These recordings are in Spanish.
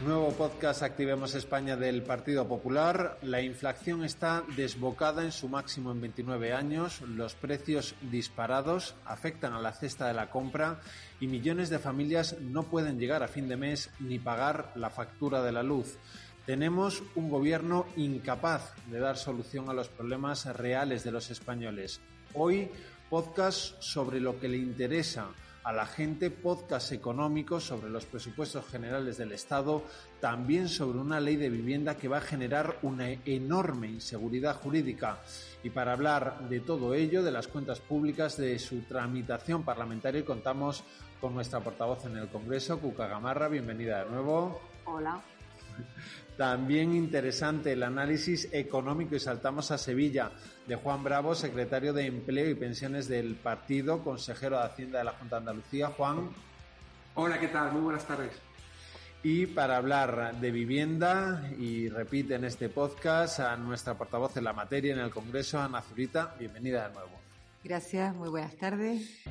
Nuevo podcast Activemos España del Partido Popular. La inflación está desbocada en su máximo en 29 años, los precios disparados afectan a la cesta de la compra y millones de familias no pueden llegar a fin de mes ni pagar la factura de la luz. Tenemos un gobierno incapaz de dar solución a los problemas reales de los españoles. Hoy, podcast sobre lo que le interesa a la gente podcast económicos sobre los presupuestos generales del Estado, también sobre una ley de vivienda que va a generar una enorme inseguridad jurídica. Y para hablar de todo ello, de las cuentas públicas, de su tramitación parlamentaria, contamos con nuestra portavoz en el Congreso, Cuca Gamarra. Bienvenida de nuevo. Hola. También interesante el análisis económico y saltamos a Sevilla de Juan Bravo, secretario de Empleo y Pensiones del partido, consejero de Hacienda de la Junta de Andalucía. Juan. Hola, ¿qué tal? Muy buenas tardes. Y para hablar de vivienda, y repite en este podcast a nuestra portavoz en la materia en el Congreso, Ana Zurita. Bienvenida de nuevo. Gracias, muy buenas tardes.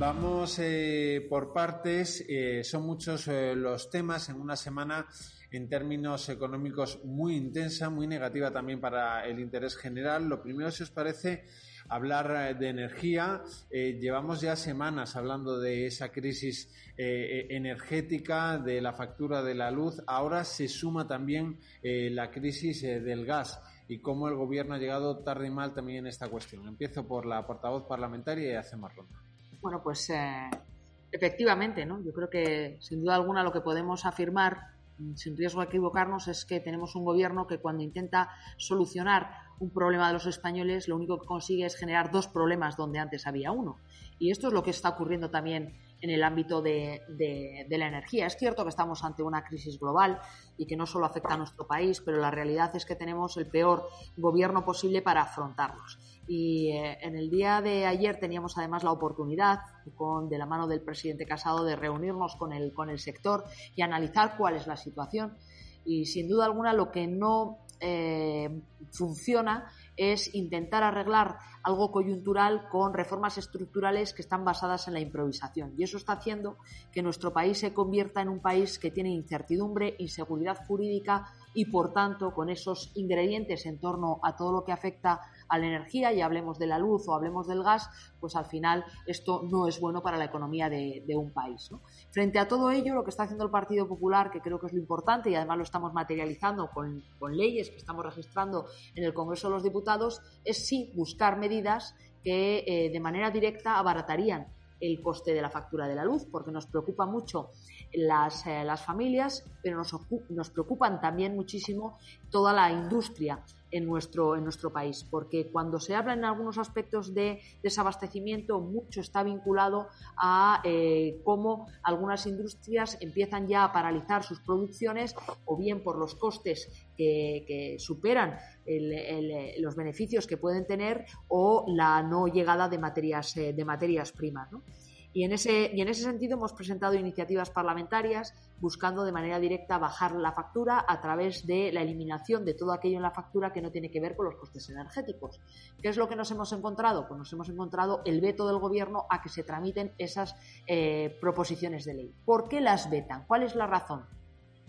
Vamos eh, por partes. Eh, son muchos eh, los temas en una semana en términos económicos muy intensa, muy negativa también para el interés general. Lo primero, si os parece, hablar de energía. llevamos ya semanas hablando de esa crisis energética, de la factura de la luz. Ahora se suma también la crisis del gas y cómo el Gobierno ha llegado tarde y mal también en esta cuestión. Empiezo por la portavoz parlamentaria y hacemos ronda. Bueno, pues eh, efectivamente, ¿no? Yo creo que sin duda alguna lo que podemos afirmar, mm, sin riesgo de equivocarnos, es que tenemos un gobierno que cuando intenta solucionar un problema de los españoles, lo único que consigue es generar dos problemas donde antes había uno. Y esto es lo que está ocurriendo también en el ámbito de, de, la energía. Es cierto que estamos ante una crisis global y que no solo afecta a nuestro país, pero la realidad es que tenemos el peor gobierno posible para afrontarlos. Y eh, en el día de ayer teníamos además la oportunidad, con, de la mano del presidente Casado, de reunirnos con el, con el sector y analizar cuál es la situación. Y sin duda alguna lo que no eh, funciona es intentar arreglar algo coyuntural con reformas estructurales que están basadas en la improvisación. Y eso está haciendo que nuestro país se convierta en un país que tiene incertidumbre, inseguridad jurídica y, por tanto, con esos ingredientes en torno a todo lo que afecta a la energía, y hablemos de la luz o hablemos del gas, pues al final esto no es bueno para la economía de, un país. Frente a todo ello, lo que está haciendo el Partido Popular, que creo que es lo importante y además lo estamos materializando con, leyes que estamos registrando en el Congreso de los Diputados, es sí buscar medidas que eh, de manera directa abaratarían el coste de la factura de la luz, porque nos preocupa mucho las, eh, las familias, pero nos, nos preocupan también muchísimo toda la industria en nuestro, en nuestro país, porque cuando se habla en algunos aspectos de desabastecimiento, mucho está vinculado a eh, cómo algunas industrias empiezan ya a paralizar sus producciones, o bien por los costes que, superan los beneficios que pueden tener, o la no llegada de materias, eh, de materias primas. Y en, ese, y en ese sentido hemos presentado iniciativas parlamentarias buscando de manera directa bajar la factura a través de la eliminación de todo aquello en la factura que no tiene que ver con los costes energéticos. ¿Qué es lo que nos hemos encontrado? Pues nos hemos encontrado el veto del Gobierno a que se tramiten esas eh, proposiciones de ley. ¿Por qué las vetan? ¿Cuál es la razón?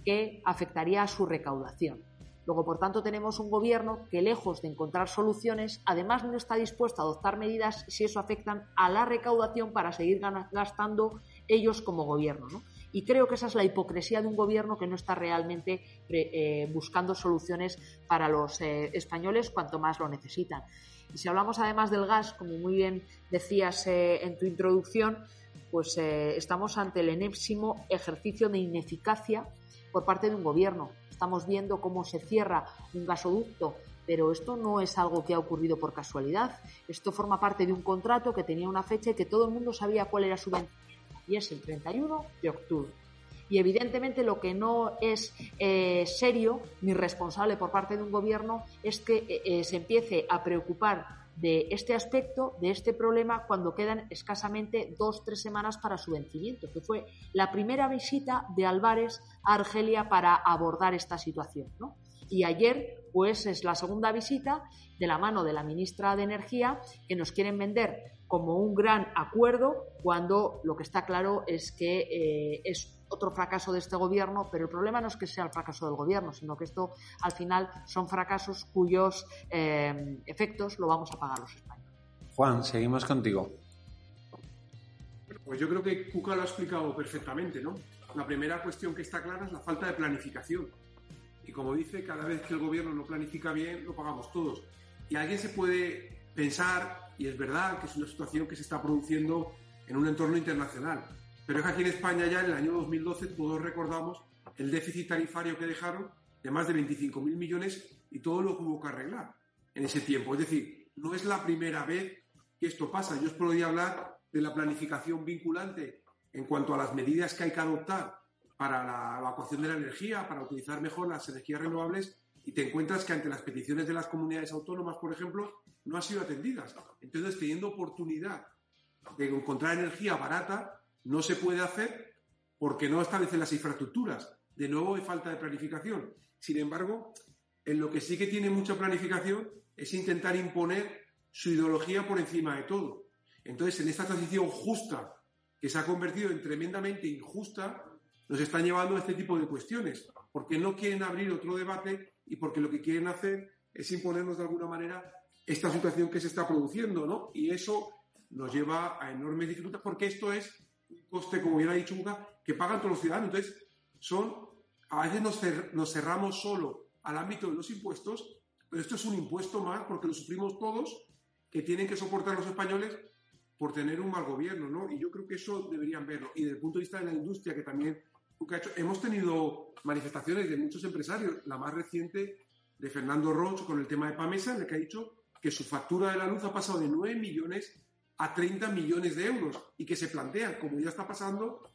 Que afectaría a su recaudación. Luego, por tanto, tenemos un gobierno que, lejos de encontrar soluciones, además no está dispuesto a adoptar medidas si eso afectan a la recaudación para seguir gastando ellos como gobierno. Y creo que esa es la hipocresía de un gobierno que no está realmente eh, buscando soluciones para los eh, españoles cuanto más lo necesitan. Y si hablamos además del gas, como muy bien decías eh, en tu introducción, pues estamos ante el enésimo ejercicio de ineficacia por parte de un gobierno. Estamos viendo cómo se cierra un gasoducto pero esto no es algo que ha ocurrido por casualidad. Esto forma parte de un contrato que tenía una fecha y que todo el mundo sabía cuál era su vencimiento, y es el 31 de octubre. Y evidentemente lo que no es eh, serio ni responsable por parte de un gobierno es que eh, eh, se empiece a preocupar de este aspecto, de este problema, cuando quedan escasamente dos, tres semanas para su vencimiento, que fue la primera visita de Álvarez a Argelia para abordar esta situación. Y ayer, pues, es la segunda visita de la mano de la ministra de Energía, que nos quieren vender como un gran acuerdo, cuando lo que está claro es que es otro fracaso de este gobierno, pero el problema no es que sea el fracaso del gobierno, sino que esto al final son fracasos cuyos eh, efectos lo vamos a pagar los españoles. Juan, seguimos contigo. Pues yo creo que Cuca lo ha explicado perfectamente, ¿no? La primera cuestión que está clara es la falta de planificación. Y como dice, cada vez que el gobierno no planifica bien, lo pagamos todos. Y alguien se puede pensar, y es verdad que es una situación que se está produciendo en un entorno internacional, pero es que aquí en España ya en el año 2012 todos recordamos el déficit tarifario que dejaron de más de 25.000 millones y todo lo que hubo que arreglar en ese tiempo. Es decir, no es la primera vez que esto pasa. Yo os podría hablar de la planificación vinculante en cuanto a las medidas que hay que adoptar para la evacuación de la energía, para utilizar mejor las energías renovables y te encuentras que ante las peticiones de las comunidades autónomas, por ejemplo, no han sido atendidas. Entonces, teniendo oportunidad de encontrar energía barata, no se puede hacer porque no establecen las infraestructuras. De nuevo hay falta de planificación. Sin embargo, en lo que sí que tiene mucha planificación es intentar imponer su ideología por encima de todo. Entonces, en esta transición justa, que se ha convertido en tremendamente injusta, nos están llevando a este tipo de cuestiones, porque no quieren abrir otro debate y porque lo que quieren hacer es imponernos de alguna manera esta situación que se está produciendo, ¿no? Y eso nos lleva a enormes dificultades, porque esto es un coste, como ya ha dicho Buca, que pagan todos los ciudadanos. Entonces, son, a veces nos, cerramos solo al ámbito de los impuestos, pero esto es un impuesto más porque lo sufrimos todos, que tienen que soportar los españoles por tener un mal gobierno, ¿no? Y yo creo que eso deberían verlo. Y desde el punto de vista de la industria, que también ha hecho, hemos tenido manifestaciones de muchos empresarios, la más reciente de Fernando Roche con el tema de Pamesa, en el que ha dicho que su factura de la luz ha pasado de 9 millones a 30 millones de euros y que se plantean, como ya está pasando,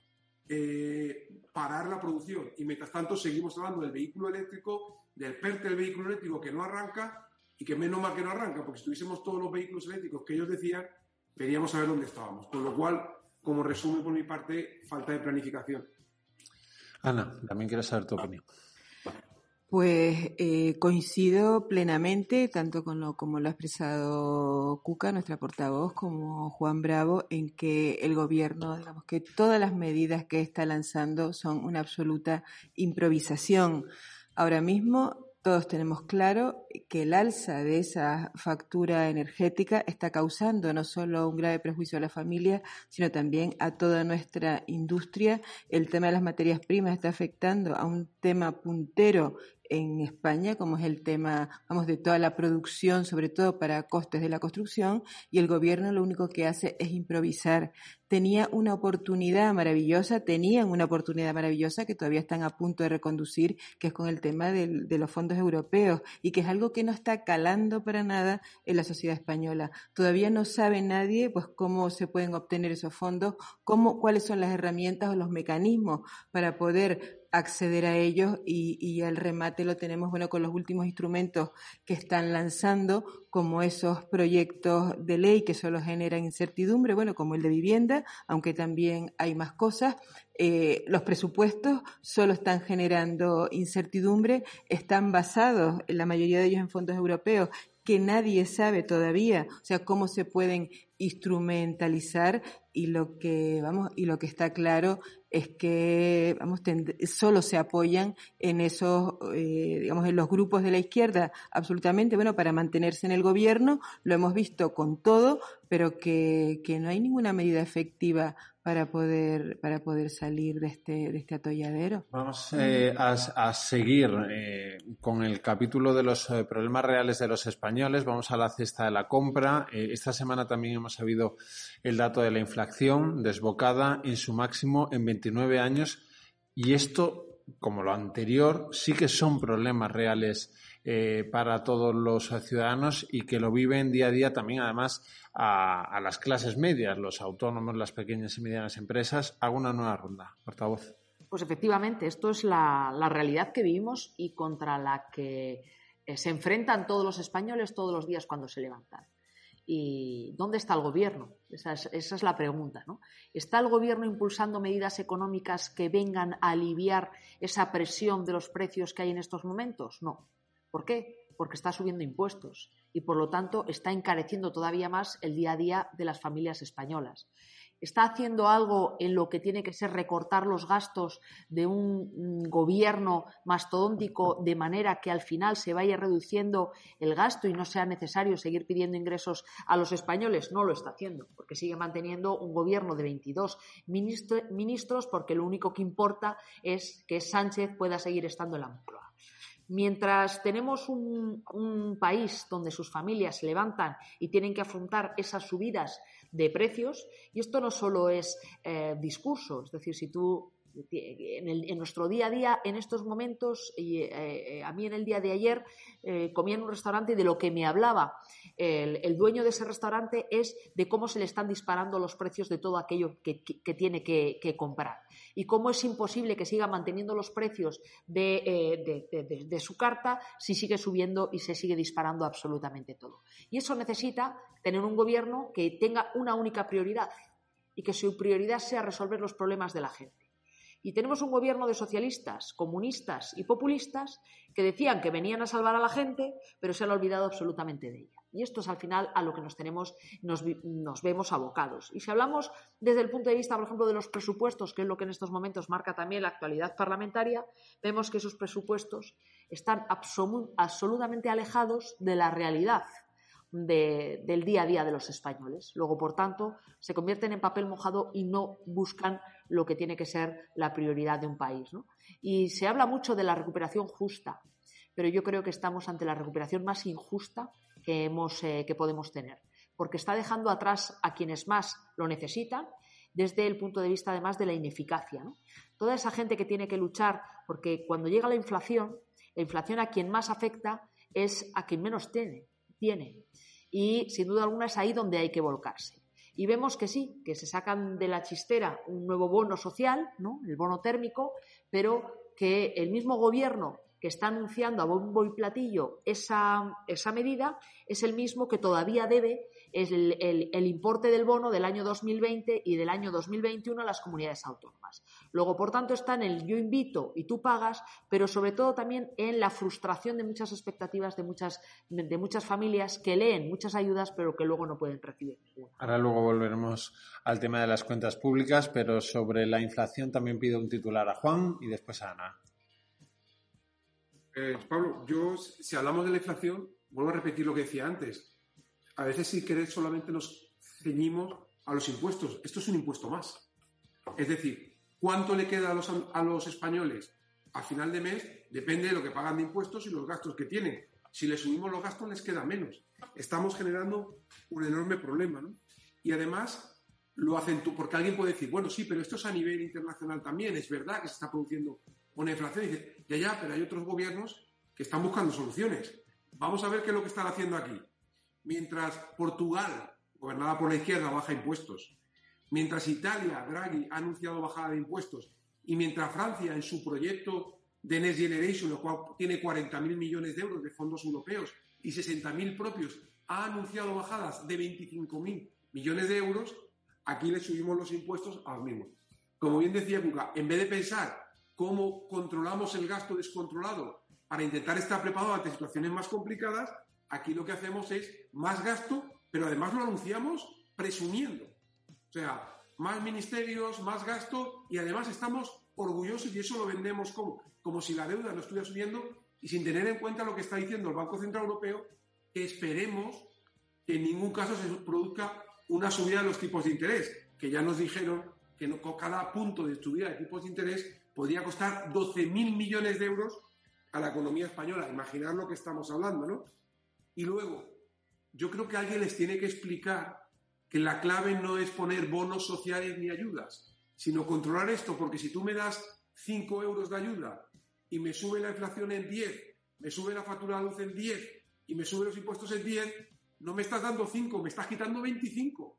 eh, parar la producción. Y mientras tanto seguimos hablando del vehículo eléctrico, del PERTE del vehículo eléctrico que no arranca y que menos mal que no arranca, porque si tuviésemos todos los vehículos eléctricos que ellos decían, veríamos a ver dónde estábamos. Con lo cual, como resumen por mi parte, falta de planificación. Ana, también quiero saber tu opinión. Pues eh, coincido plenamente, tanto con lo como lo ha expresado Cuca, nuestra portavoz, como Juan Bravo, en que el gobierno, digamos que todas las medidas que está lanzando son una absoluta improvisación. Ahora mismo todos tenemos claro que el alza de esa factura energética está causando no solo un grave perjuicio a la familia, sino también a toda nuestra industria. El tema de las materias primas está afectando a un tema puntero en España, como es el tema, vamos, de toda la producción, sobre todo para costes de la construcción, y el gobierno lo único que hace es improvisar. Tenía una oportunidad maravillosa, tenían una oportunidad maravillosa que todavía están a punto de reconducir, que es con el tema de, los fondos europeos, y que es algo que no está calando para nada en la sociedad española. Todavía no sabe nadie, pues, cómo se pueden obtener esos fondos, cómo, cuáles son las herramientas o los mecanismos para poder acceder a ellos y, y el remate lo tenemos bueno con los últimos instrumentos que están lanzando como esos proyectos de ley que solo generan incertidumbre bueno como el de vivienda aunque también hay más cosas. Eh, los presupuestos solo están generando incertidumbre están basados en la mayoría de ellos en fondos europeos que nadie sabe todavía, o sea, cómo se pueden instrumentalizar y lo que vamos y lo que está claro es que vamos solo se apoyan en esos eh, digamos en los grupos de la izquierda absolutamente. Bueno para mantenerse en el gobierno lo hemos visto con todo pero que, que no hay ninguna medida efectiva para poder para poder salir de este de este atolladero vamos eh, a, seguir eh, con el capítulo de los problemas reales de los españoles. Vamos a la cesta de la compra. Esta semana también hemos sabido el dato de la inflación desbocada en su máximo en 29 años. Y esto como lo anterior, sí que son problemas reales eh, para todos los ciudadanos y que lo viven día a día también, además, a, las clases medias, los autónomos, las pequeñas y medianas empresas. Hago una nueva ronda, portavoz. Pues efectivamente, esto es la, realidad que vivimos y contra la que eh, se enfrentan todos los españoles todos los días cuando se levantan. ¿Y dónde está el gobierno? Esa es, la pregunta. ¿no? ¿Está el gobierno impulsando medidas económicas que vengan a aliviar esa presión de los precios que hay en estos momentos? No. ¿Por qué? Porque está subiendo impuestos y, por lo tanto, está encareciendo todavía más el día a día de las familias españolas está haciendo algo en lo que tiene que ser recortar los gastos de un gobierno mastodóntico de manera que al final se vaya reduciendo el gasto y no sea necesario seguir pidiendo ingresos a los españoles. No lo está haciendo, porque sigue manteniendo un gobierno de 22 ministros porque lo único que importa es que Sánchez pueda seguir estando en la Moncloa. Mientras tenemos un, país donde sus familias se levantan y tienen que afrontar esas subidas de precios. Y esto no solo es eh, discurso, es decir, si tú en, nuestro día a día, en estos momentos, y, eh, a mí en el día de ayer eh, comía en un restaurante y de lo que me hablaba el, dueño de ese restaurante es de cómo se le están disparando los precios de todo aquello que, tiene que, comprar y cómo es imposible que siga manteniendo los precios de su carta si sigue subiendo y se sigue disparando absolutamente todo. Y eso necesita tener un gobierno que tenga una única prioridad y que su prioridad sea resolver los problemas de la gente. Y tenemos un gobierno de socialistas, comunistas y populistas que decían que venían a salvar a la gente, pero se han olvidado absolutamente de ella. Y esto es al final a lo que nos tenemos, nos, nos, vemos abocados. Y si hablamos desde el punto de vista, por ejemplo, de los presupuestos, que es lo que en estos momentos marca también la actualidad parlamentaria, vemos que esos presupuestos están absolutamente alejados de la realidad del día a día de los españoles. Luego, por tanto, se convierten en papel mojado y no buscan lo que tiene que ser la prioridad de un país. Y se habla mucho de la recuperación justa, pero yo creo que estamos ante la recuperación más injusta que, hemos, eh, que podemos tener, porque está dejando atrás a quienes más lo necesitan desde el punto de vista además de la ineficacia. Toda esa gente que tiene que luchar, porque cuando llega la inflación, la inflación a quien más afecta es a quien menos tiene tiene. Y sin duda alguna es ahí donde hay que volcarse. Y vemos que sí, que se sacan de la chistera un nuevo bono social, ¿no? el bono térmico, pero que el mismo gobierno que está anunciando a bombo y platillo esa, esa medida es el mismo que todavía debe el, el, importe del bono del año 2020 y del año 2021 a las comunidades autónomas. Luego, por tanto, está en el yo invito y tú pagas, pero sobre todo también en la frustración de muchas expectativas de muchas, de muchas familias que leen muchas ayudas, pero que luego no pueden recibir Ahora luego volveremos al tema de las cuentas públicas, pero sobre la inflación también pido un titular a Juan y después a Ana. Eh, Pablo, yo, si hablamos de la inflación, vuelvo a repetir lo que decía antes a veces sin querer solamente nos ceñimos a los impuestos. Esto es un impuesto más. Es decir, ¿cuánto le queda a los, a los españoles a final de mes? Depende de lo que pagan de impuestos y los gastos que tienen. Si les subimos los gastos, les queda menos. Estamos generando un enorme problema. ¿no? Y además, lo hacen tú, porque alguien puede decir, bueno, sí, pero esto es a nivel internacional también, es verdad que se está produciendo una inflación. Y dice, ya, ya, pero hay otros gobiernos que están buscando soluciones. Vamos a ver qué es lo que están haciendo aquí mientras Portugal, gobernada por la izquierda, baja impuestos, mientras Italia, Draghi, ha anunciado bajada de impuestos, y mientras Francia, en su proyecto de Next Generation, lo cual tiene 40.000 millones de euros de fondos europeos y 60.000 propios, ha anunciado bajadas de 25.000 millones de euros, aquí le subimos los impuestos a los mismos. Como bien decía Cuca, en vez de pensar cómo controlamos el gasto descontrolado para intentar estar preparados ante situaciones más complicadas, Aquí lo que hacemos es más gasto, pero además lo anunciamos presumiendo. O sea, más ministerios, más gasto y además estamos orgullosos y eso lo vendemos como, como si la deuda no estuviera subiendo y sin tener en cuenta lo que está diciendo el Banco Central Europeo, que esperemos que en ningún caso se produzca una subida de los tipos de interés, que ya nos dijeron que no, cada punto de subida de tipos de interés podría costar 12.000 millones de euros a la economía española. Imaginar lo que estamos hablando, ¿no? Y luego, yo creo que alguien les tiene que explicar que la clave no es poner bonos sociales ni ayudas, sino controlar esto, porque si tú me das 5 euros de ayuda y me sube la inflación en 10, me sube la factura de luz en 10 y me sube los impuestos en 10, no me estás dando 5, me estás quitando 25.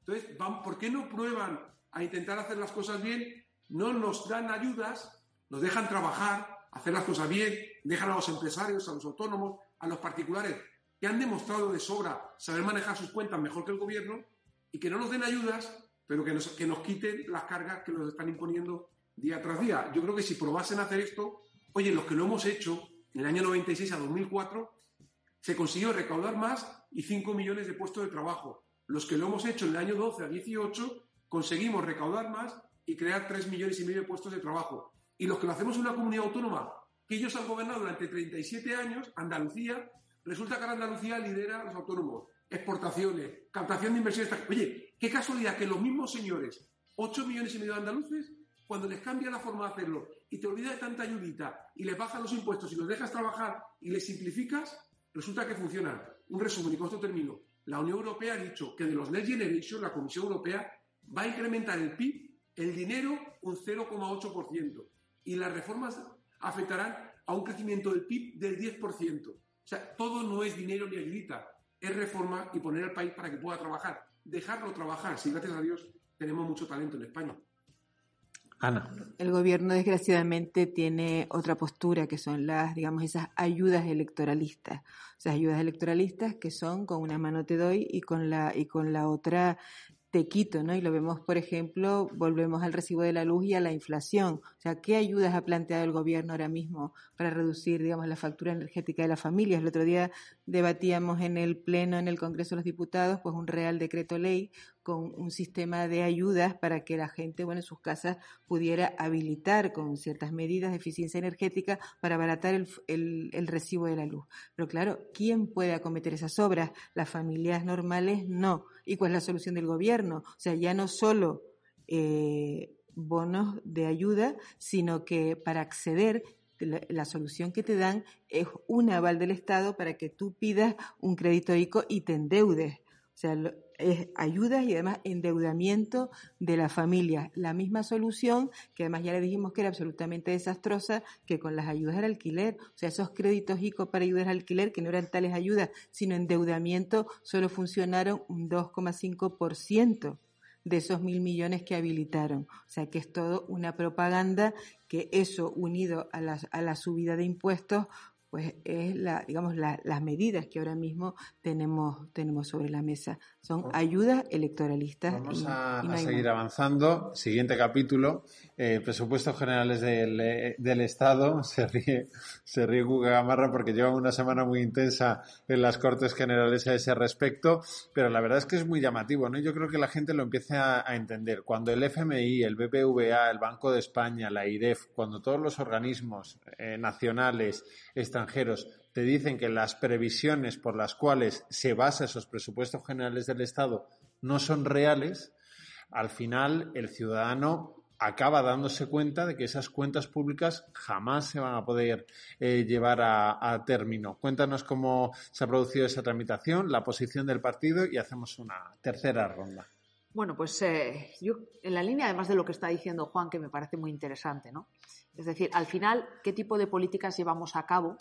Entonces, ¿por qué no prueban a intentar hacer las cosas bien? No nos dan ayudas, nos dejan trabajar, hacer las cosas bien, dejan a los empresarios, a los autónomos, a los particulares, que han demostrado de sobra saber manejar sus cuentas mejor que el gobierno y que no nos den ayudas, pero que nos, que nos quiten las cargas que nos están imponiendo día tras día. Yo creo que si probasen a hacer esto, oye, los que lo hemos hecho en el año 96 a 2004, se consiguió recaudar más y 5 millones de puestos de trabajo. Los que lo hemos hecho en el año 12 a 18, conseguimos recaudar más y crear 3 millones y medio de puestos de trabajo. Y los que lo hacemos en una comunidad autónoma que ellos han gobernado durante 37 años, Andalucía, resulta que Andalucía lidera a los autónomos, exportaciones, captación de inversiones. Oye, qué casualidad que los mismos señores, 8 millones y medio de andaluces, cuando les cambia la forma de hacerlo y te olvidas de tanta ayudita y les bajas los impuestos y los dejas trabajar y les simplificas, resulta que funciona. Un resumen y con esto termino. La Unión Europea ha dicho que de los Next Generation, la Comisión Europea va a incrementar el PIB, el dinero, un 0,8%. Y las reformas afectarán a un crecimiento del PIB del 10%. O sea, todo no es dinero ni ayudita, es reforma y poner al país para que pueda trabajar. Dejarlo trabajar, si gracias a Dios tenemos mucho talento en España. Ana. El gobierno, desgraciadamente, tiene otra postura, que son las, digamos, esas ayudas electoralistas. O sea, ayudas electoralistas que son con una mano te doy y con la, y con la otra te quito, ¿no? Y lo vemos, por ejemplo, volvemos al recibo de la luz y a la inflación. O sea, ¿qué ayudas ha planteado el gobierno ahora mismo para reducir, digamos, la factura energética de las familias? El otro día debatíamos en el Pleno, en el Congreso de los Diputados, pues un real decreto ley con un sistema de ayudas para que la gente, bueno, en sus casas pudiera habilitar con ciertas medidas de eficiencia energética para abaratar el, el, recibo de la luz. Pero claro, ¿quién puede acometer esas obras? Las familias normales no. ¿Y cuál es la solución del gobierno? O sea, ya no solo eh, bonos de ayuda, sino que para acceder la, solución que te dan es un aval del Estado para que tú pidas un crédito ICO y te endeudes. Sea, es ayudas y además endeudamiento de la familia. La misma solución, que además ya le dijimos que era absolutamente desastrosa, que con las ayudas al alquiler. O sea, esos créditos ICO para ayudas al alquiler, que no eran tales ayudas, sino endeudamiento, solo funcionaron un 2,5% de esos mil millones que habilitaron. O sea que es todo una propaganda que eso unido a la, a la subida de impuestos pues es la, digamos, las medidas que ahora mismo tenemos, tenemos sobre la mesa. Son ayudas electoralistas. Vamos a, seguir avanzando. Siguiente capítulo, eh, presupuestos generales del, eh, del, Estado. Se ríe, se ríe Gamarra porque lleva una semana muy intensa en las Cortes Generales a ese respecto, pero la verdad es que es muy llamativo, ¿no? Yo creo que la gente lo empieza a, entender. Cuando el FMI, el BBVA, el Banco de España, la IREF, cuando todos los organismos eh, nacionales, extranjeros te dicen que las previsiones por las cuales se basa esos presupuestos generales del Estado no son reales, al final el ciudadano acaba dándose cuenta de que esas cuentas públicas jamás se van a poder eh, llevar a, término. Cuéntanos cómo se ha producido esa tramitación, la posición del partido y hacemos una tercera ronda. Bueno, pues eh, yo en la línea además de lo que está diciendo Juan, que me parece muy interesante, ¿no? Es decir, al final, ¿qué tipo de políticas llevamos a cabo?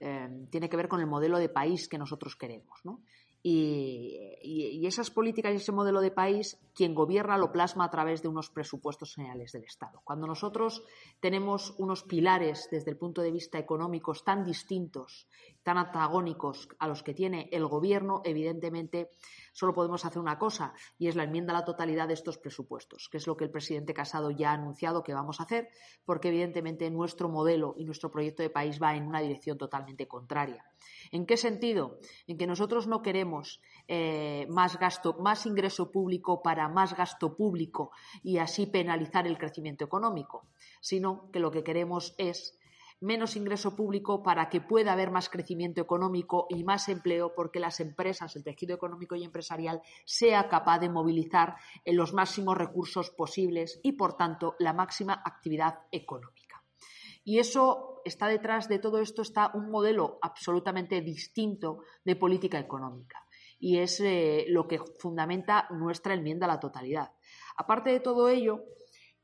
Eh, tiene que ver con el modelo de país que nosotros queremos. ¿no? Y, esas políticas y ese modelo de país, quien gobierna lo plasma a través de unos presupuestos generales del Estado. Cuando nosotros tenemos unos pilares desde el punto de vista económico tan distintos, tan antagónicos a los que tiene el gobierno, evidentemente solo podemos hacer una cosa y es la enmienda a la totalidad de estos presupuestos, que es lo que el presidente Casado ya ha anunciado que vamos a hacer, porque evidentemente nuestro modelo y nuestro proyecto de país va en una dirección totalmente contraria. ¿En qué sentido? En que nosotros no queremos eh, más gasto, más ingreso público para más gasto público y así penalizar el crecimiento económico, sino que lo que queremos es menos ingreso público para que pueda haber más crecimiento económico y más empleo porque las empresas, el tejido económico y empresarial sea capaz de movilizar los máximos recursos posibles y, por tanto, la máxima actividad económica. Y eso está detrás de todo esto, está un modelo absolutamente distinto de política económica. Y es eh, lo que fundamenta nuestra enmienda a la totalidad. Aparte de todo ello,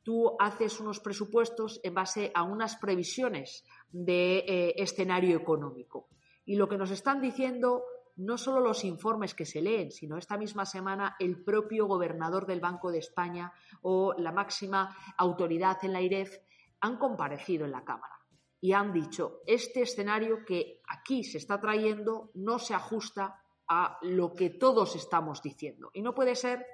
tú haces unos presupuestos en base a unas previsiones de eh, escenario económico. Y lo que nos están diciendo no solo los informes que se leen, sino esta misma semana el propio gobernador del Banco de España o la máxima autoridad en la IREF han comparecido en la Cámara y han dicho, este escenario que aquí se está trayendo no se ajusta a lo que todos estamos diciendo. Y no puede ser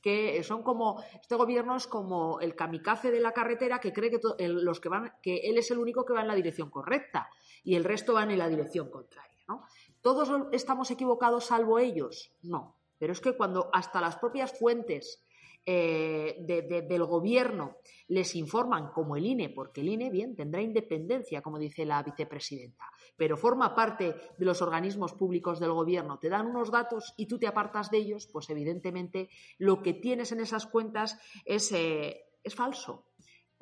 que son como este gobierno es como el kamikaze de la carretera que cree que los que van que él es el único que va en la dirección correcta y el resto van en la dirección contraria, ¿no? ¿Todos estamos equivocados salvo ellos? No. Pero es que cuando hasta las propias fuentes eh, del gobierno les informan, como el INE, porque el INE, bien, tendrá independencia, como dice la vicepresidenta, pero forma parte de los organismos públicos del gobierno, te dan unos datos y tú te apartas de ellos, pues evidentemente lo que tienes en esas cuentas es, eh, es falso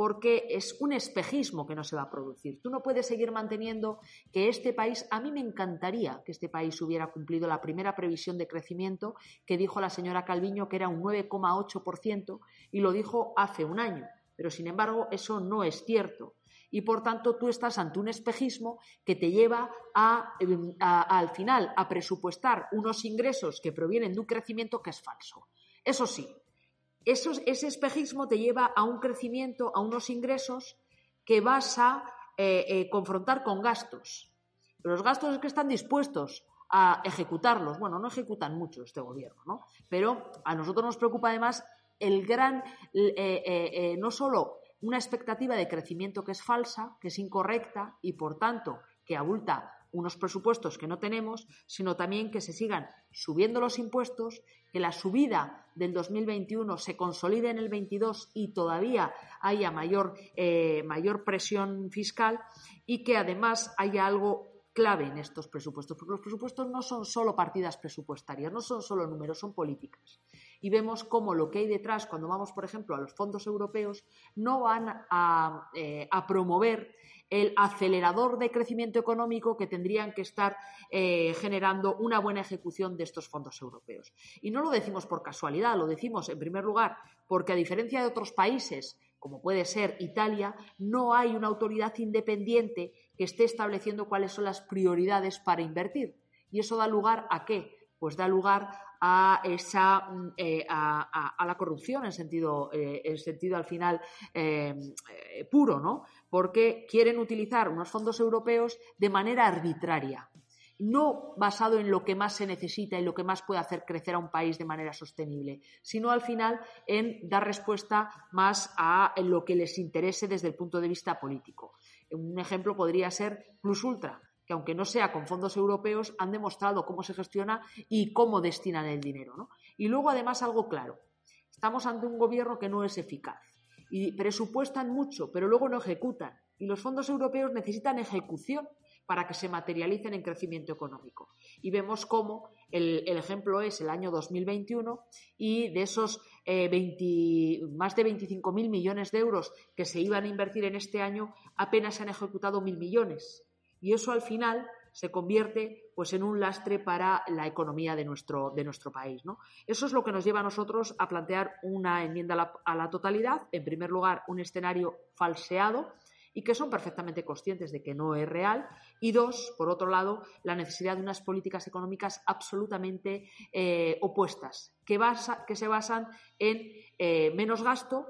porque es un espejismo que no se va a producir. Tú no puedes seguir manteniendo que este país, a mí me encantaría que este país hubiera cumplido la primera previsión de crecimiento que dijo la señora Calviño, que era un 9,8%, y lo dijo hace un año. Pero, sin embargo, eso no es cierto. Y, por tanto, tú estás ante un espejismo que te lleva a, al final a presupuestar unos ingresos que provienen de un crecimiento que es falso. Eso sí, ese espejismo te lleva a un crecimiento, a unos ingresos que vas a eh, eh, confrontar con gastos. los gastos es que están dispuestos a ejecutarlos. Bueno, no ejecutan mucho este gobierno, ¿no? Pero a nosotros nos preocupa además el gran, eh, no solo una expectativa de crecimiento que es falsa, que es incorrecta y por tanto que abulta unos presupuestos que no tenemos, sino también que se sigan subiendo los impuestos, que la subida del 2021 se consolide en el 22 y todavía haya mayor, eh, mayor presión fiscal y que además haya algo clave en estos presupuestos, porque los presupuestos no son solo partidas presupuestarias, no son solo números, son políticas. Y vemos cómo lo que hay detrás, cuando vamos, por ejemplo, a los fondos europeos, no van a, eh, promover el acelerador de crecimiento económico que tendrían que estar eh, generando una buena ejecución de estos fondos europeos. Y no lo decimos por casualidad, lo decimos en primer lugar porque a diferencia de otros países, como puede ser Italia, no hay una autoridad independiente que esté estableciendo cuáles son las prioridades para invertir. ¿Y eso da lugar a qué? Pues da lugar a esa mm, eh, a, la corrupción en sentido, eh, en sentido al final puro, ¿no? porque quieren utilizar unos fondos europeos de manera arbitraria, no basado en lo que más se necesita y lo que más puede hacer crecer a un país de manera sostenible, sino al final en dar respuesta más a lo que les interese desde el punto de vista político. Un ejemplo podría ser Plus Ultra, que aunque no sea con fondos europeos, han demostrado cómo se gestiona y cómo destinan el dinero. Y luego, además, algo claro. Estamos ante un gobierno que no es eficaz y presupuestan mucho, pero luego no ejecutan. Y los fondos europeos necesitan ejecución para que se materialicen en crecimiento económico. Y vemos cómo el, ejemplo es el año 2021 y de esos eh, más de 25.000 millones de euros que se iban a invertir en este año, apenas se han ejecutado mil millones. Y eso al final se convierte pues en un lastre para la economía de nuestro, de nuestro país. ¿no? Eso es lo que nos lleva a nosotros a plantear una enmienda a la, totalidad, en primer lugar, un escenario falseado y que son perfectamente conscientes de que no es real. Y dos, por otro lado, la necesidad de unas políticas económicas absolutamente eh, opuestas, que, que, se basan en eh, menos gasto,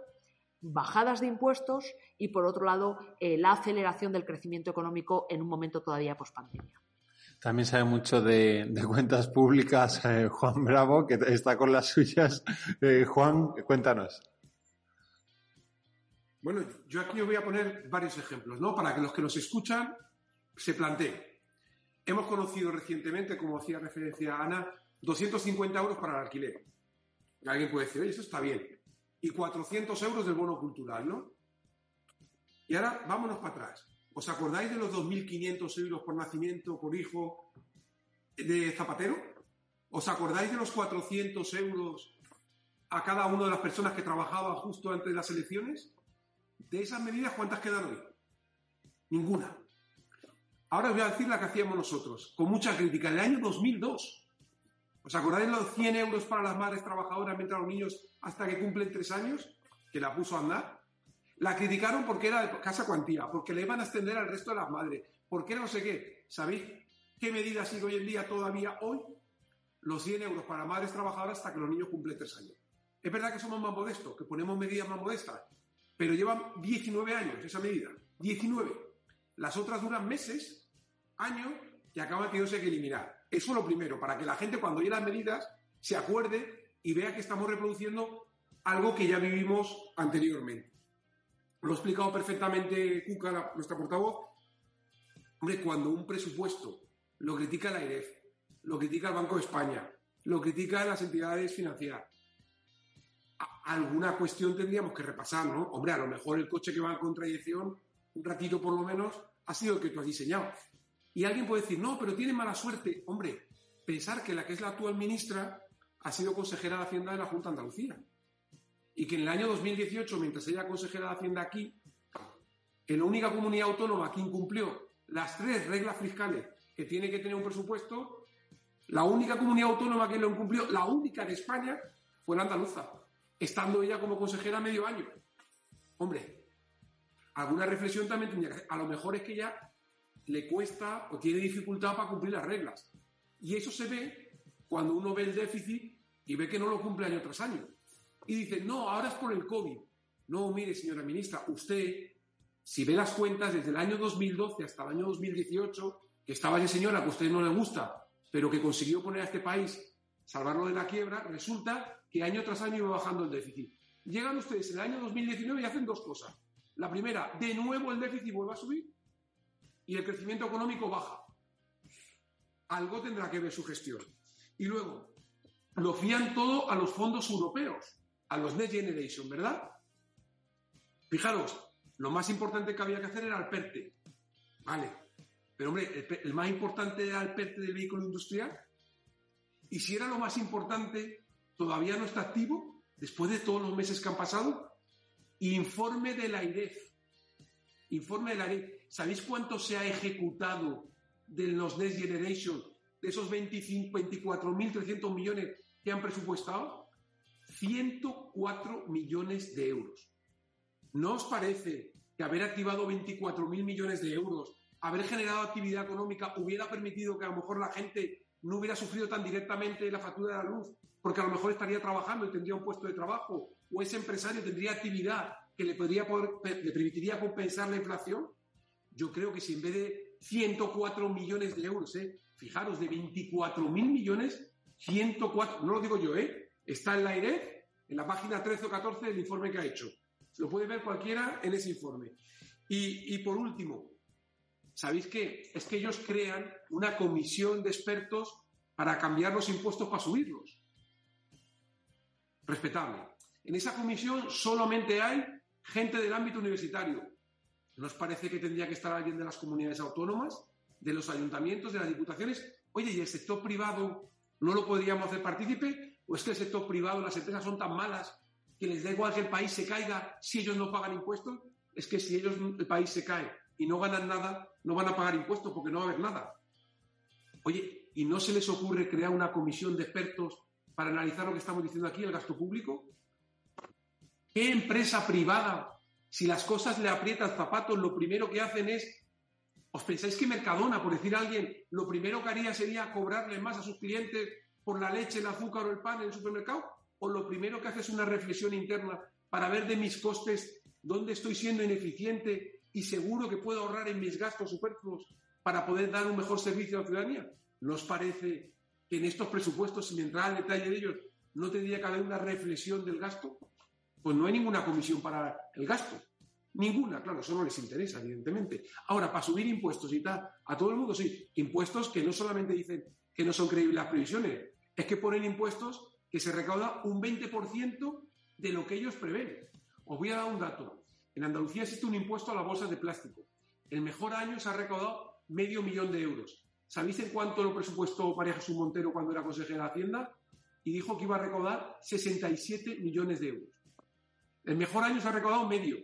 bajadas de impuestos y, por otro lado, eh, la aceleración del crecimiento económico en un momento todavía post-pandemia. También sabe mucho de, cuentas públicas eh, Juan Bravo, que está con las suyas. Eh, Juan, cuéntanos. Bueno, yo aquí os voy a poner varios ejemplos, ¿no? Para que los que nos escuchan se planteen. Hemos conocido recientemente, como hacía referencia Ana, 250 euros para el alquiler. alguien puede decir, oye, eso está bien y 400 euros del bono cultural, ¿no? Y ahora vámonos para atrás. ¿Os acordáis de los 2.500 euros por nacimiento, por hijo de Zapatero? ¿Os acordáis de los 400 euros a cada una de las personas que trabajaba justo antes de las elecciones? De esas medidas, ¿cuántas quedan hoy? Ninguna. Ahora os voy a decir la que hacíamos nosotros, con mucha crítica. En el año 2002, ¿Os acordáis los 100 euros para las madres trabajadoras mientras los niños hasta que cumplen tres años? Que la puso a andar. La criticaron porque era de casa cuantía, porque le iban a extender al resto de las madres, porque no sé qué. ¿Sabéis qué medida sigue hoy en día todavía hoy? Los 100 euros para madres trabajadoras hasta que los niños cumplen tres años. Es verdad que somos más modestos, que ponemos medidas más modestas, pero llevan 19 años esa medida. 19. Las otras duran meses, años, y acaban teniéndose que eliminar. Eso es lo primero, para que la gente cuando oye las medidas se acuerde y vea que estamos reproduciendo algo que ya vivimos anteriormente. Lo ha explicado perfectamente Cuca, nuestra portavoz. Hombre, cuando un presupuesto lo critica la AIREF, lo critica el Banco de España, lo critica las entidades financieras, alguna cuestión tendríamos que repasar, ¿no? Hombre, a lo mejor el coche que va en contradicción, un ratito por lo menos, ha sido el que tú has diseñado. Y alguien puede decir, no, pero tiene mala suerte. Hombre, pensar que la que es la actual ministra ha sido consejera de Hacienda de la Junta de Andalucía. Y que en el año 2018, mientras ella consejera de Hacienda aquí, en la única comunidad autónoma que incumplió las tres reglas fiscales que tiene que tener un presupuesto, la única comunidad autónoma que lo incumplió, la única de España, fue la andaluza, estando ella como consejera medio año. Hombre, alguna reflexión también tendría que hacer. A lo mejor es que ya le cuesta o tiene dificultad para cumplir las reglas. Y eso se ve cuando uno ve el déficit y ve que no lo cumple año tras año. Y dice, no, ahora es por el COVID. No, mire, señora ministra, usted, si ve las cuentas desde el año 2012 hasta el año 2018, que estaba ese señora que a usted no le gusta, pero que consiguió poner a este país, salvarlo de la quiebra, resulta que año tras año iba bajando el déficit. Llegan ustedes en el año 2019 y hacen dos cosas. La primera, de nuevo el déficit vuelve a subir y el crecimiento económico baja. Algo tendrá que ver su gestión. Y luego, lo fían todo a los fondos europeos, a los Next Generation, ¿verdad? Fijaros, lo más importante que había que hacer era el PERTE. Vale. Pero hombre, el, más importante era el PERTE del vehículo industrial. Y si era lo más importante, todavía no está activo, después de todos los meses que han pasado. Informe de la IREF. Informe de la IREF. ¿Sabéis cuánto se ha ejecutado de los Next Generation, de esos 24.300 millones que han presupuestado? 104 millones de euros. ¿No os parece que haber activado 24.000 millones de euros, haber generado actividad económica, hubiera permitido que a lo mejor la gente no hubiera sufrido tan directamente la factura de la luz, porque a lo mejor estaría trabajando y tendría un puesto de trabajo, o ese empresario tendría actividad que le, podría le permitiría compensar la inflación? Yo creo que si en vez de 104 millones de euros, ¿eh? fijaros, de 24 mil millones, 104, no lo digo yo, ¿eh? está en la IREF, en la página 13 o 14 del informe que ha hecho. Lo puede ver cualquiera en ese informe. Y por último, ¿sabéis qué? Es que ellos crean una comisión de expertos para cambiar los impuestos para subirlos. Respetable. En esa comisión solamente hay gente del ámbito universitario, ¿Nos parece que tendría que estar alguien de las comunidades autónomas, de los ayuntamientos, de las diputaciones? Oye, ¿y el sector privado no lo podríamos hacer partícipe? ¿O es que el sector privado, las empresas son tan malas que les da igual que el país se caiga si ellos no pagan impuestos? Es que si ellos, el país se cae y no ganan nada, no van a pagar impuestos porque no va a haber nada. Oye, ¿y no se les ocurre crear una comisión de expertos para analizar lo que estamos diciendo aquí, el gasto público? ¿Qué empresa privada si las cosas le aprietan zapatos, lo primero que hacen es. ¿Os pensáis que Mercadona, por decir a alguien, lo primero que haría sería cobrarle más a sus clientes por la leche, el azúcar o el pan en el supermercado? ¿O lo primero que hace es una reflexión interna para ver de mis costes dónde estoy siendo ineficiente y seguro que puedo ahorrar en mis gastos superfluos para poder dar un mejor servicio a la ciudadanía? ¿No os parece que en estos presupuestos, sin entrar al detalle de ellos, no tendría que haber una reflexión del gasto? Pues no hay ninguna comisión para el gasto. Ninguna, claro, eso no les interesa, evidentemente. Ahora, para subir impuestos y tal, a todo el mundo sí. Impuestos que no solamente dicen que no son creíbles las previsiones, es que ponen impuestos que se recauda un 20% de lo que ellos prevén. Os voy a dar un dato. En Andalucía existe un impuesto a las bolsas de plástico. El mejor año se ha recaudado medio millón de euros. ¿Sabéis en cuánto lo presupuestó María Jesús Montero cuando era consejera de Hacienda? Y dijo que iba a recaudar 67 millones de euros. El mejor año se ha recaudado medio.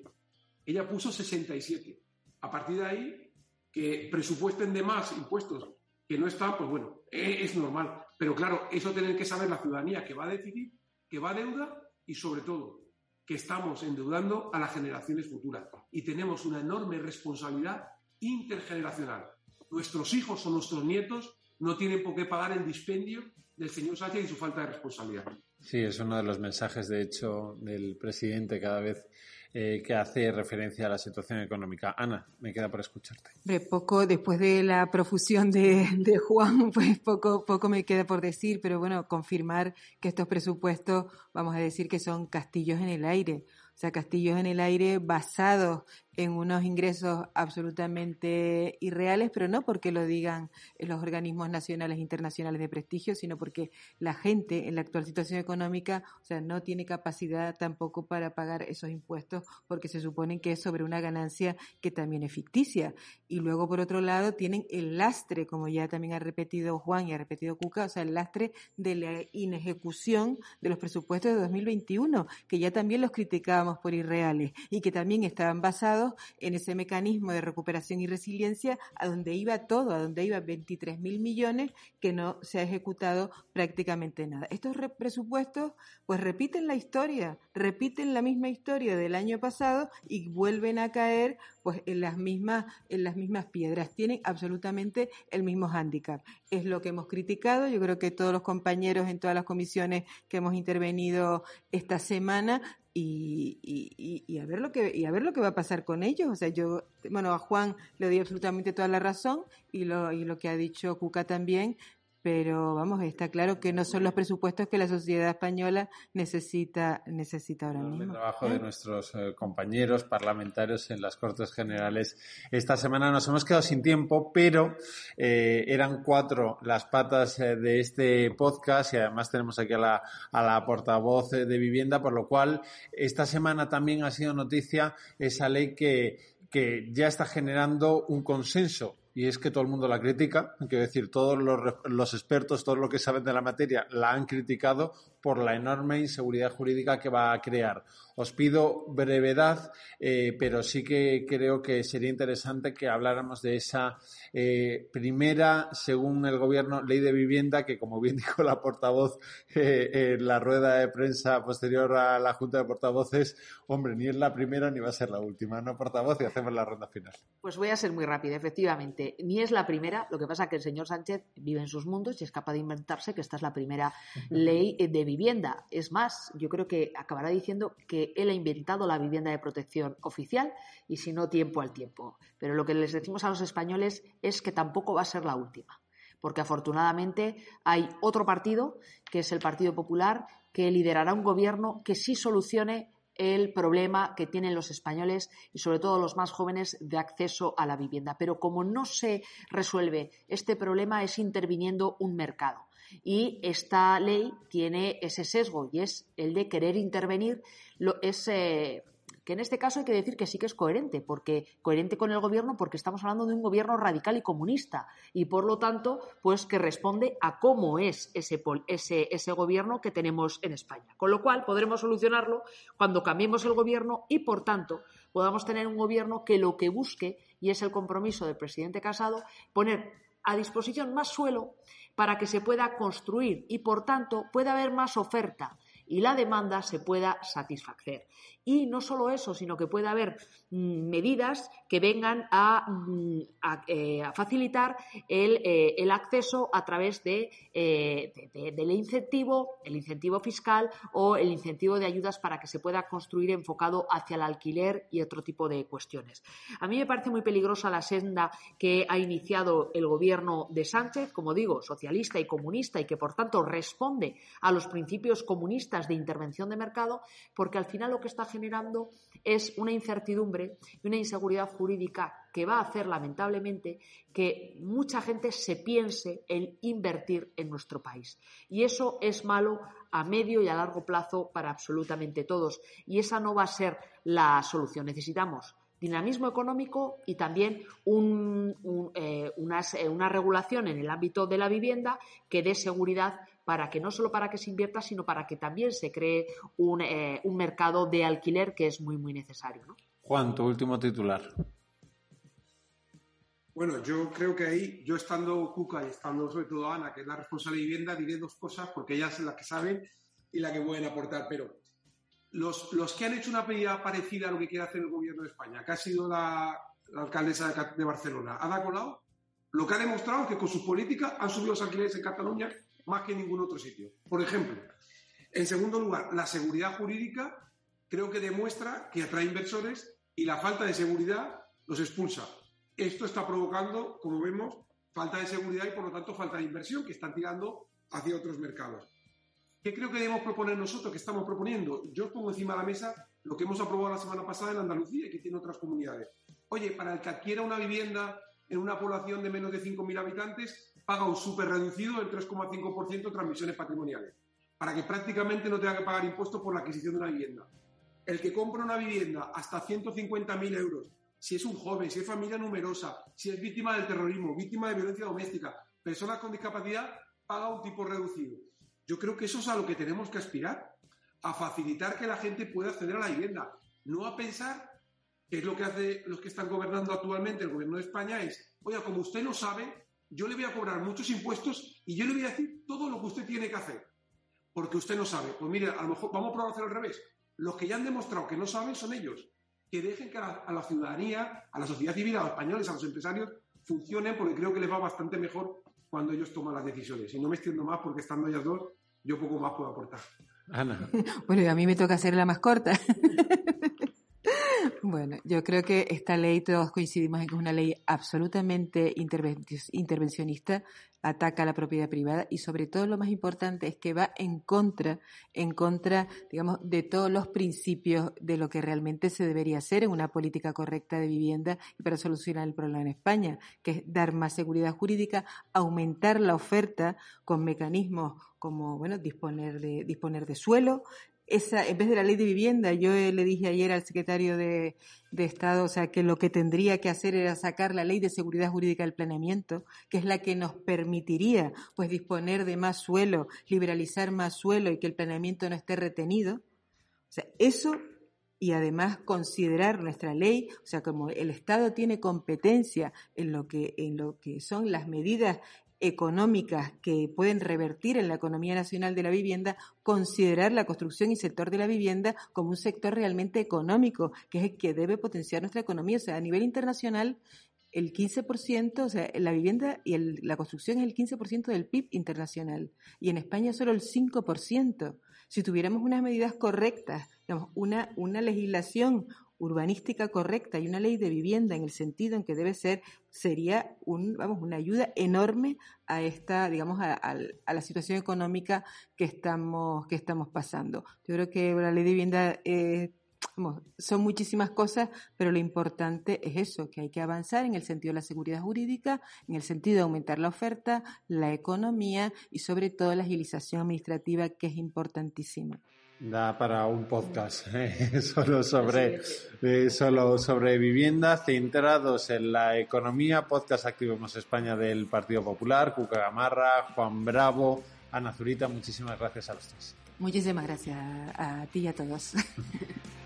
Ella puso 67. A partir de ahí, que presupuesten de más impuestos que no están, pues bueno, e, es normal. Pero claro, eso tiene que saber la ciudadanía que va a decidir, que va a deuda y sobre todo, que estamos endeudando a las generaciones futuras y tenemos una enorme responsabilidad intergeneracional. Nuestros hijos o nuestros nietos no tienen por qué pagar el dispendio del señor Sánchez y su falta de responsabilidad. Sí, es uno de los mensajes, de hecho, del presidente cada vez eh, que hace referencia a la situación económica. Ana, me queda por escucharte. poco, después de la profusión de, de, Juan, pues poco, poco me queda por decir, pero bueno, confirmar que estos presupuestos, vamos a decir que son castillos en el aire. O sea, castillos en el aire basados en unos ingresos absolutamente irreales, pero no porque lo digan los organismos nacionales e internacionales de prestigio, sino porque la gente en la actual situación económica, o sea, no tiene capacidad tampoco para pagar esos impuestos porque se supone que es sobre una ganancia que también es ficticia. Y luego, por otro lado, tienen el lastre, como ya también ha repetido Juan y ha repetido Cuca, o sea, el lastre de la inejecución de los presupuestos de 2021, que ya también los criticábamos por irreales y que también estaban basados en ese mecanismo de recuperación y resiliencia a donde iba todo, a donde iba 23 mil millones que no se ha ejecutado prácticamente nada. Estos presupuestos pues repiten la historia, repiten la misma historia del año pasado y vuelven a caer pues en las mismas en las mismas piedras, tienen absolutamente el mismo hándicap. Es lo que hemos criticado, yo creo que todos los compañeros en todas las comisiones que hemos intervenido esta semana y, y, y, a ver lo que y a ver lo que va a pasar con ellos. O sea, yo, bueno, a Juan le doy absolutamente toda la razón y lo, y lo que ha dicho Cuca también, pero vamos, está claro que no son los presupuestos que la sociedad española necesita, necesita ahora mismo. El trabajo de ¿Eh? nuestros eh, compañeros parlamentarios en las Cortes Generales. Esta semana nos hemos quedado sin tiempo, pero eh, eran cuatro las patas de este podcast y además tenemos aquí a la, a la portavoz de vivienda, por lo cual esta semana también ha sido noticia esa ley que, que ya está generando un consenso y es que todo el mundo la critica, quiero decir, todos los, los, expertos, todos los que saben de la materia, la han criticado por la enorme inseguridad jurídica que va a crear. Os pido brevedad, eh, pero sí que creo que sería interesante que habláramos de esa eh, primera, según el gobierno, ley de vivienda, que como bien dijo la portavoz eh, en la rueda de prensa posterior a la Junta de Portavoces, hombre, ni es la primera ni va a ser la última, ¿no, portavoz? Y hacemos la ronda final. Pues voy a ser muy rápida, efectivamente ni es la primera, lo que pasa es que el señor Sánchez vive en sus mundos y es capaz de inventarse que esta es la primera ley de vivienda. Es más, yo creo que acabará diciendo que él ha inventado la vivienda de protección oficial y si no, tiempo al tiempo. Pero lo que les decimos a los españoles es que tampoco va a ser la última porque afortunadamente hay otro partido, que es el Partido Popular, que liderará un gobierno que sí solucione el problema que tienen los españoles y sobre todo los más jóvenes de acceso a la vivienda. Pero como no se resuelve este problema es interviniendo un mercado. Y esta ley tiene ese sesgo y es el de querer intervenir lo, ese, que en este caso hay que decir que sí que es coherente, porque coherente con el gobierno, porque estamos hablando de un gobierno radical y comunista, y por lo tanto, pues que responde a cómo es ese, ese, ese gobierno que tenemos en España. Con lo cual podremos solucionarlo cuando cambiemos el gobierno y, por tanto, podamos tener un gobierno que lo que busque, y es el compromiso del presidente Casado, poner a disposición más suelo para que se pueda construir y, por tanto, pueda haber más oferta y la demanda se pueda satisfacer. Y no solo eso, sino que pueda haber mm, medidas que vengan a, mm, eh, facilitar eh, el, acceso a través de, eh, del incentivo, el incentivo fiscal o el incentivo de ayudas para que se pueda construir enfocado hacia el alquiler y otro tipo de cuestiones. A mí me parece muy peligrosa la senda que ha iniciado el gobierno de Sánchez, como digo, socialista y comunista y que por tanto responde a los principios comunistas de intervención de mercado, porque al final lo que está generando es una incertidumbre y una inseguridad jurídica que va a hacer lamentablemente que mucha gente se piense en invertir en nuestro país. Y eso es malo a medio y a largo plazo para absolutamente todos. Y esa no va a ser la solución. Necesitamos dinamismo económico y también eh, eh, una regulación en el ámbito de la vivienda que dé seguridad para que no solo para que se invierta, sino para que también se cree un, eh, un mercado de alquiler que es muy, muy necesario. ¿no? Juan, tu último titular. Bueno, yo creo que ahí, yo estando Cuca y estando sobre todo Ana, que es la responsable de vivienda, diré dos cosas porque ellas son las que saben y las que pueden aportar. Pero los, los que han hecho una medida parecida a lo que quiere hacer el gobierno de España, que ha sido la, alcaldesa de, Barcelona, Ada Colau, lo que ha demostrado es que con sus políticas han subido los alquileres en Cataluña más que en ningún otro sitio. Por ejemplo, en segundo lugar, la seguridad jurídica creo que demuestra que atrae inversores y la falta de seguridad los expulsa. Esto está provocando, como vemos, falta de seguridad y por lo tanto falta de inversión que están tirando hacia otros mercados. ¿Qué creo que debemos proponer nosotros? ¿Qué estamos proponiendo? Yo pongo encima de la mesa lo que hemos aprobado la semana pasada en Andalucía y que tiene otras comunidades. Oye, para el que adquiera una vivienda en una población de menos de 5.000 habitantes, paga un súper reducido del 3,5% de transmisiones patrimoniales, para que prácticamente no tenga que pagar impuestos por la adquisición de una vivienda. El que compra una vivienda hasta 150.000 euros, si es un joven, si es familia numerosa, si es víctima del terrorismo, víctima de violencia doméstica, personas con discapacidad, paga un tipo reducido. Yo creo que eso es a lo que tenemos que aspirar, a facilitar que la gente pueda acceder a la vivienda, no a pensar que es lo que hace los que están gobernando actualmente el gobierno de España es, oiga, como usted no sabe, yo le voy a cobrar muchos impuestos y yo le voy a decir todo lo que usted tiene que hacer, porque usted no sabe. Pues mire, a lo mejor vamos a probar a hacer al revés. Los que ya han demostrado que no saben son ellos, que dejen que a la, ciudadanía, a la sociedad civil, a los españoles, a los empresarios, funcionen, porque creo que les va bastante mejor cuando ellos toman las decisiones. Y no me extiendo más porque estando ellas dos, yo poco más puedo aportar. Ana. Bueno, y a mí me toca hacer la más corta. Bueno, yo creo que esta ley todos coincidimos en que es una ley absolutamente intervencionista, ataca la propiedad privada y sobre todo lo más importante es que va en contra, en contra, digamos, de todos los principios de lo que realmente se debería hacer en una política correcta de vivienda y para solucionar el problema en España, que es dar más seguridad jurídica, aumentar la oferta con mecanismos como, bueno, disponer de, disponer de suelo, esa, en vez de la ley de vivienda, yo le dije ayer al secretario de, de, Estado, o sea, que lo que tendría que hacer era sacar la ley de seguridad jurídica del planeamiento, que es la que nos permitiría, pues, disponer de más suelo, liberalizar más suelo y que el planeamiento no esté retenido. O sea, eso y además considerar nuestra ley, o sea, como el Estado tiene competencia en lo que, en lo que son las medidas económicas que pueden revertir en la economía nacional de la vivienda, considerar la construcción y sector de la vivienda como un sector realmente económico, que es el que debe potenciar nuestra economía. O sea, a nivel internacional, el 15%, o sea, la vivienda y la construcción es el 15% del PIB internacional y en España solo el 5%. Si tuviéramos unas medidas correctas, digamos, una, una legislación, urbanística correcta y una ley de vivienda en el sentido en que debe ser, sería un, vamos, una ayuda enorme a esta, digamos, a, la situación económica que estamos, que estamos pasando. Yo creo que la ley de vivienda eh, son muchísimas cosas, pero lo importante es eso, que hay que avanzar en el sentido de la seguridad jurídica, en el sentido de aumentar la oferta, la economía y sobre todo la agilización administrativa, que es importantísima. Da para un podcast eh, solo sobre eh, solo sobre vivienda centrados en la economía. Podcast Activemos España del Partido Popular, Cuca Gamarra, Juan Bravo, Ana Zurita. Muchísimas gracias a los tres. Muchísimas gracias a ti y a todos.